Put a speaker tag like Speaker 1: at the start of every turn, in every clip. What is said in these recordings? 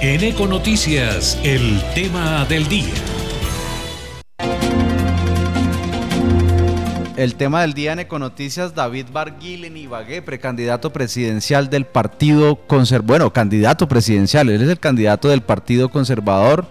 Speaker 1: En Econoticias, el tema del día.
Speaker 2: El tema del día en Econoticias, David Barguil Ibagué, precandidato presidencial del Partido Conservador, bueno, candidato presidencial, él es el candidato del Partido Conservador,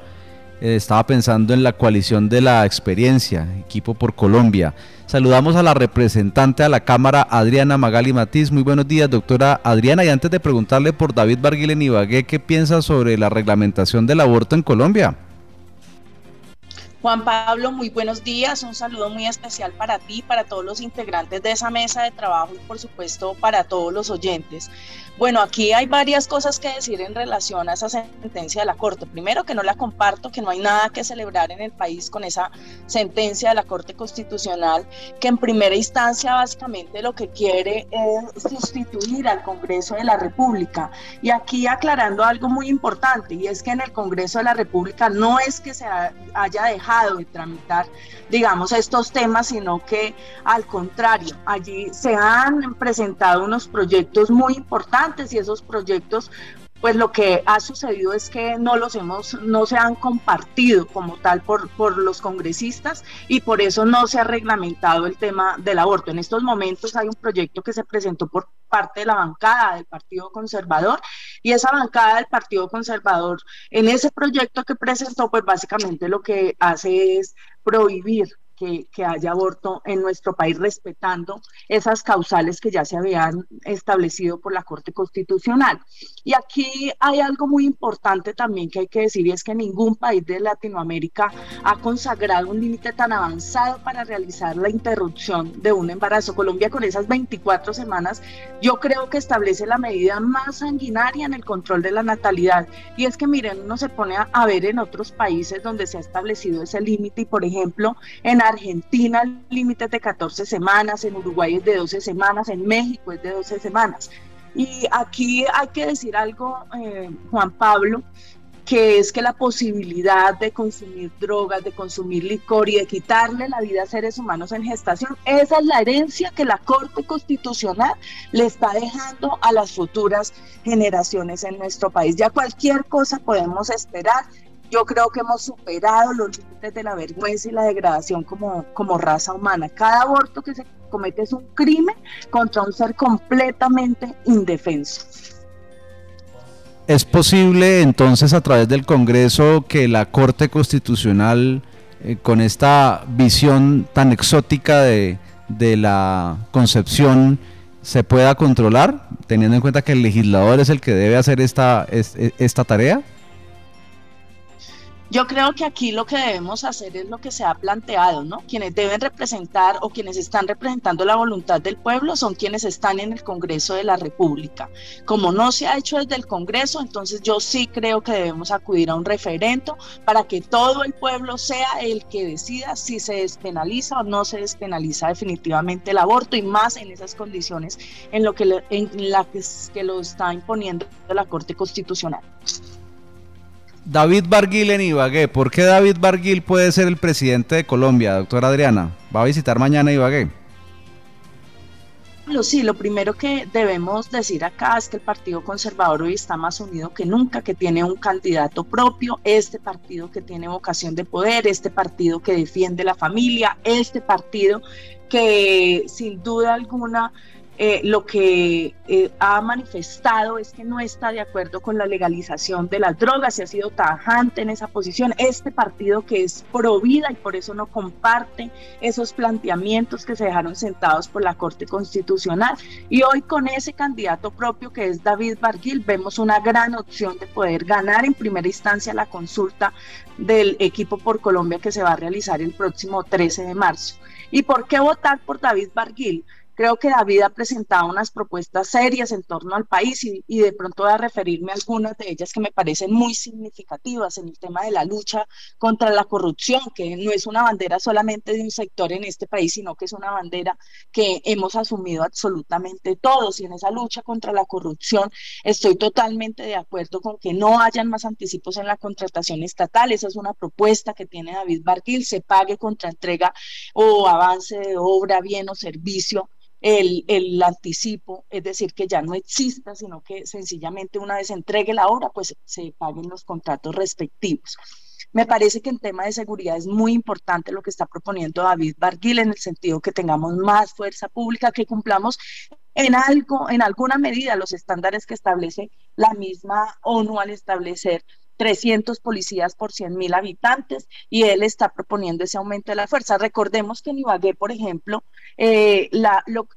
Speaker 2: eh, estaba pensando en la coalición de la experiencia, equipo por Colombia. Saludamos a la representante a la Cámara, Adriana Magali Matiz. Muy buenos días, doctora Adriana. Y antes de preguntarle por David Barguil Ibagué, ¿qué piensa sobre la reglamentación del aborto en Colombia?
Speaker 3: Juan Pablo, muy buenos días. Un saludo muy especial para ti, para todos los integrantes de esa mesa de trabajo y por supuesto para todos los oyentes. Bueno, aquí hay varias cosas que decir en relación a esa sentencia de la Corte. Primero, que no la comparto, que no hay nada que celebrar en el país con esa sentencia de la Corte Constitucional, que en primera instancia básicamente lo que quiere es sustituir al Congreso de la República. Y aquí aclarando algo muy importante, y es que en el Congreso de la República no es que se haya dejado de tramitar, digamos, estos temas, sino que al contrario, allí se han presentado unos proyectos muy importantes y esos proyectos pues lo que ha sucedido es que no los hemos, no se han compartido como tal por, por los congresistas y por eso no se ha reglamentado el tema del aborto. En estos momentos hay un proyecto que se presentó por parte de la bancada del Partido Conservador y esa bancada del Partido Conservador en ese proyecto que presentó pues básicamente lo que hace es prohibir que, haya aborto en nuestro país respetando esas causales que ya se habían establecido por la Corte Constitucional. Y aquí hay algo muy importante también que hay que decir y es que ningún país de Latinoamérica ha consagrado un límite tan avanzado para realizar la interrupción de un embarazo. Colombia con esas 24 semanas yo creo que establece la medida más sanguinaria en el control de la natalidad. Y es que miren, uno se pone a, a ver en otros países donde se ha establecido ese límite y por ejemplo en Argentina el límite es de 14 semanas, en Uruguay es de 12 semanas, en México es de 12 semanas. Y aquí hay que decir algo, eh, Juan Pablo, que es que la posibilidad de consumir drogas, de consumir licor y de quitarle la vida a seres humanos en gestación, esa es la herencia que la Corte Constitucional le está dejando a las futuras generaciones en nuestro país. Ya cualquier cosa podemos esperar yo creo que hemos superado los límites de la vergüenza y la degradación como, como raza humana. Cada aborto que se comete es un crimen contra un ser completamente indefenso.
Speaker 2: ¿Es posible entonces a través del Congreso que la Corte Constitucional, eh, con esta visión tan exótica de, de la concepción, se pueda controlar, teniendo en cuenta que el legislador es el que debe hacer esta, esta tarea?
Speaker 3: Yo creo que aquí lo que debemos hacer es lo que se ha planteado, ¿no? Quienes deben representar o quienes están representando la voluntad del pueblo son quienes están en el Congreso de la República. Como no se ha hecho desde el Congreso, entonces yo sí creo que debemos acudir a un referendo para que todo el pueblo sea el que decida si se despenaliza o no se despenaliza definitivamente el aborto y más en esas condiciones en lo que en la que, que lo está imponiendo la Corte Constitucional.
Speaker 2: David Barguil en Ibagué. ¿Por qué David Barguil puede ser el presidente de Colombia, doctora Adriana? ¿Va a visitar mañana Ibagué?
Speaker 3: Sí, lo primero que debemos decir acá es que el Partido Conservador hoy está más unido que nunca, que tiene un candidato propio, este partido que tiene vocación de poder, este partido que defiende la familia, este partido que sin duda alguna eh, lo que eh, ha manifestado es que no está de acuerdo con la legalización de las drogas y ha sido tajante en esa posición. Este partido que es pro vida y por eso no comparte esos planteamientos que se dejaron sentados por la Corte Constitucional. Y hoy con ese candidato propio que es David Barguil vemos una gran opción de poder ganar en primera instancia la consulta del equipo por Colombia que se va a realizar el próximo 13 de marzo. ¿Y por qué votar por David Barguil? Creo que David ha presentado unas propuestas serias en torno al país y, de pronto voy a referirme a algunas de ellas que me parecen muy significativas en el tema de la lucha contra la corrupción, que no es una bandera solamente de un sector en este país, sino que es una bandera que hemos asumido absolutamente todos. Y en esa lucha contra la corrupción estoy totalmente de acuerdo con que no hayan más anticipos en la contratación estatal. Esa es una propuesta que tiene David Barquil, se pague contra entrega o avance de obra, bien o servicio el, el, anticipo, es decir, que ya no exista, sino que sencillamente una vez entregue la obra, pues se paguen los contratos respectivos. Me parece que en tema de seguridad es muy importante lo que está proponiendo David Barguil en el sentido que tengamos más fuerza pública, que cumplamos en algo, en alguna medida los estándares que establece la misma ONU al establecer 300 policías por 100 mil habitantes y él está proponiendo ese aumento de la fuerza. Recordemos que en Ibagué, por ejemplo, eh,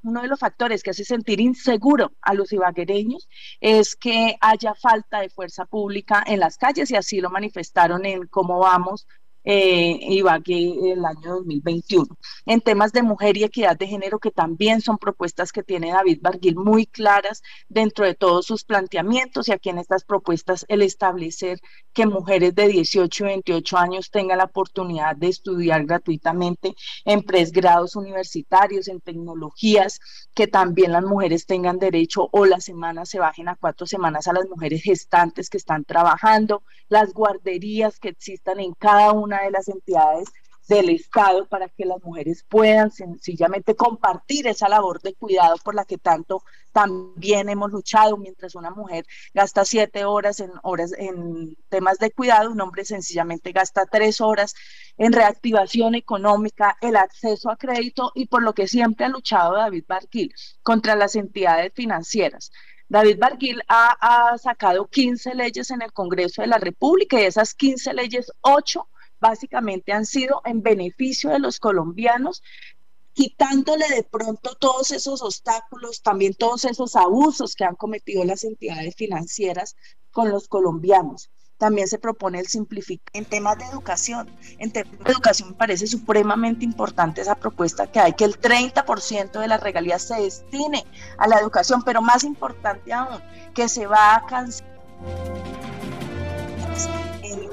Speaker 3: uno de los factores que hace sentir inseguro a los ibaguereños es que haya falta de fuerza pública en las calles y así lo manifestaron en cómo vamos eh, Ibagué el año 2021. En temas de mujer y equidad de género, que también son propuestas que tiene David Barguil muy claras dentro de todos sus planteamientos y aquí en estas propuestas el establecer que mujeres de 18 y 28 años tengan la oportunidad de estudiar gratuitamente en presgrados universitarios, en tecnologías, que también las mujeres tengan derecho o las semanas se bajen a cuatro semanas a las mujeres gestantes que están trabajando, las guarderías que existan en cada una de las entidades del Estado para que las mujeres puedan sencillamente compartir esa labor de cuidado por la que tanto también hemos luchado. Mientras una mujer gasta siete horas en horas en temas de cuidado, un hombre sencillamente gasta tres horas en reactivación económica, el acceso a crédito y por lo que siempre ha luchado David Barquil contra las entidades financieras. David Barguil ha, ha, sacado 15 leyes en el Congreso de la República y de esas 15 leyes, 8 básicamente han sido en beneficio de los colombianos, quitándole de pronto todos esos obstáculos, también todos esos abusos que han cometido las entidades financieras con los colombianos. También se propone el simplificar en temas de educación. En temas de educación me parece supremamente importante esa propuesta que hay, que el 30% de las regalías se destine a la educación, pero más importante aún, que se va a cancelar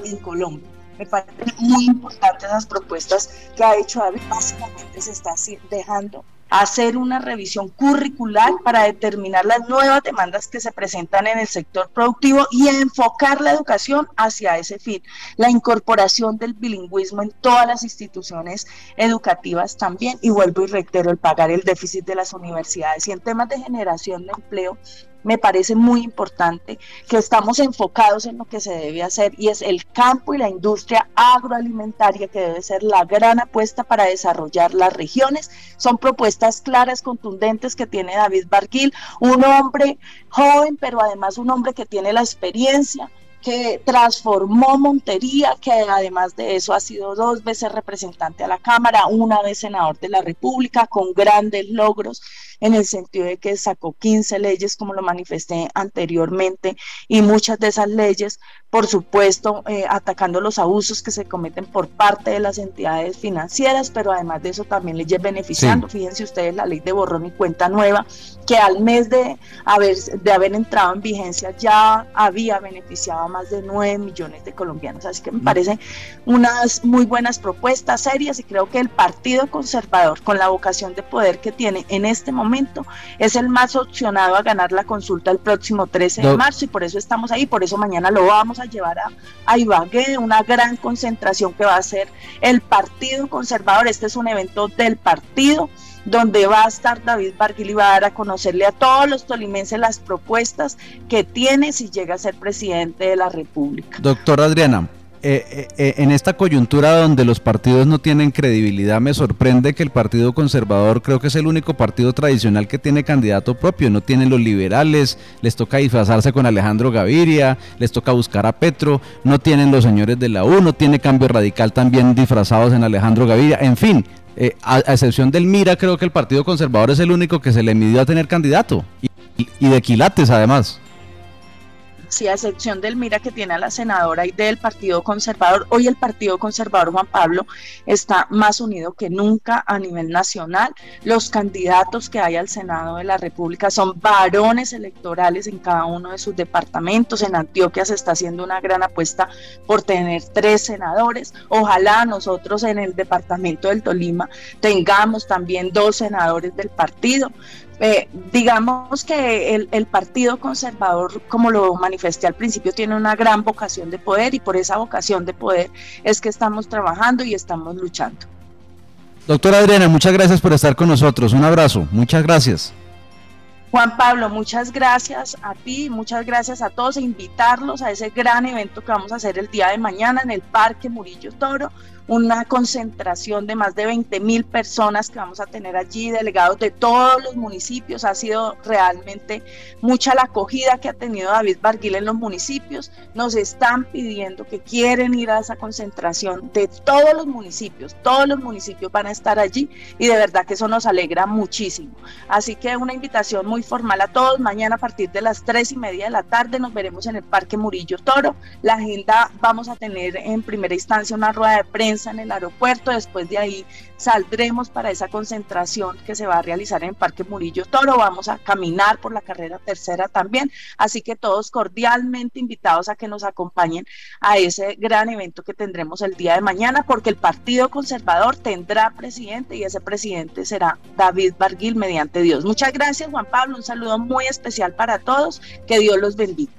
Speaker 3: en Colombia me parecen muy importantes las propuestas que ha hecho David. Básicamente se está dejando hacer una revisión curricular para determinar las nuevas demandas que se presentan en el sector productivo y enfocar la educación hacia ese fin. La incorporación del bilingüismo en todas las instituciones educativas también, y vuelvo y reitero, el pagar el déficit de las universidades. Y en temas de generación de empleo, me parece muy importante que estamos enfocados en lo que se debe hacer y es el campo y la industria agroalimentaria que debe ser la gran apuesta para desarrollar las regiones. Son propuestas claras, contundentes que tiene David Barquil, un hombre joven, pero además un hombre que tiene la experiencia, que transformó Montería, que además de eso ha sido dos veces representante a la Cámara, una vez senador de la República, con grandes logros en el sentido de que sacó 15 leyes, como lo manifesté anteriormente, y muchas de esas leyes, por supuesto, eh, atacando los abusos que se cometen por parte de las entidades financieras, pero además de eso también leyes beneficiando. Fíjense ustedes la ley de borrón y cuenta nueva, que al mes de haber, de haber entrado en vigencia ya había beneficiado a más de 9 millones de colombianos. Así que me mm. parecen unas muy buenas propuestas serias y creo que el Partido Conservador, con la vocación de poder que tiene en este momento, es el más opcionado a ganar la consulta el próximo 13 de marzo y por eso estamos ahí, por eso mañana lo vamos a llevar a, a Ibagué, una gran concentración que va a ser el Partido Conservador. Este es un evento del partido donde va a estar David Barguil y va a dar a conocerle a todos los tolimenses las propuestas que tiene si llega a ser presidente de la República.
Speaker 2: Doctora Adriana, eh, eh, eh, en esta coyuntura donde los partidos no tienen credibilidad, me sorprende que el Partido Conservador creo que es el único partido tradicional que tiene candidato propio. No tienen los liberales, les toca disfrazarse con Alejandro Gaviria, les toca buscar a Petro, no tienen los señores de la U, no tiene cambio radical también disfrazados en Alejandro Gaviria. En fin, a, excepción del Mira, creo que el Partido Conservador es el único que se le midió a tener candidato y de quilates además
Speaker 3: sí, a excepción del Mira que tiene a la senadora y del Partido Conservador, hoy el Partido Conservador Juan Pablo está más unido que nunca a nivel nacional. Los candidatos que hay al Senado de la República son varones electorales en cada uno de sus departamentos. En Antioquia se está haciendo una gran apuesta por tener tres senadores. Ojalá nosotros en el departamento del Tolima tengamos también dos senadores del partido. Eh, digamos que el, el, Partido Conservador, como lo manifesté al principio, tiene una gran vocación de poder y por esa vocación de poder es que estamos trabajando y estamos luchando.
Speaker 2: Doctora Adriana, muchas gracias por estar con nosotros. Un abrazo. Muchas gracias.
Speaker 3: Juan Pablo, muchas gracias a ti, muchas gracias a todos e invitarlos a ese gran evento que vamos a hacer el día de mañana en el Parque Murillo Toro una concentración de más de 20 mil personas que vamos a tener allí, delegados de todos los municipios. Ha sido realmente mucha la acogida que ha tenido David Barguil en los municipios. Nos están pidiendo que quieren ir a esa concentración de todos los municipios. Todos los municipios van a estar allí y de verdad que eso nos alegra muchísimo. Así que una invitación muy formal a todos. Mañana a partir de las tres y media de la tarde nos veremos en el Parque Murillo Toro. La agenda vamos a tener en primera instancia una rueda de prensa en el aeropuerto, después de ahí saldremos para esa concentración que se va a realizar en el Parque Murillo Toro, vamos a caminar por la carrera tercera también, así que todos cordialmente invitados a que nos acompañen a ese gran evento que tendremos el día de mañana, porque el Partido Conservador tendrá presidente y ese presidente será David Barguil mediante Dios. Muchas gracias Juan Pablo, un saludo muy especial para todos, que Dios los bendiga.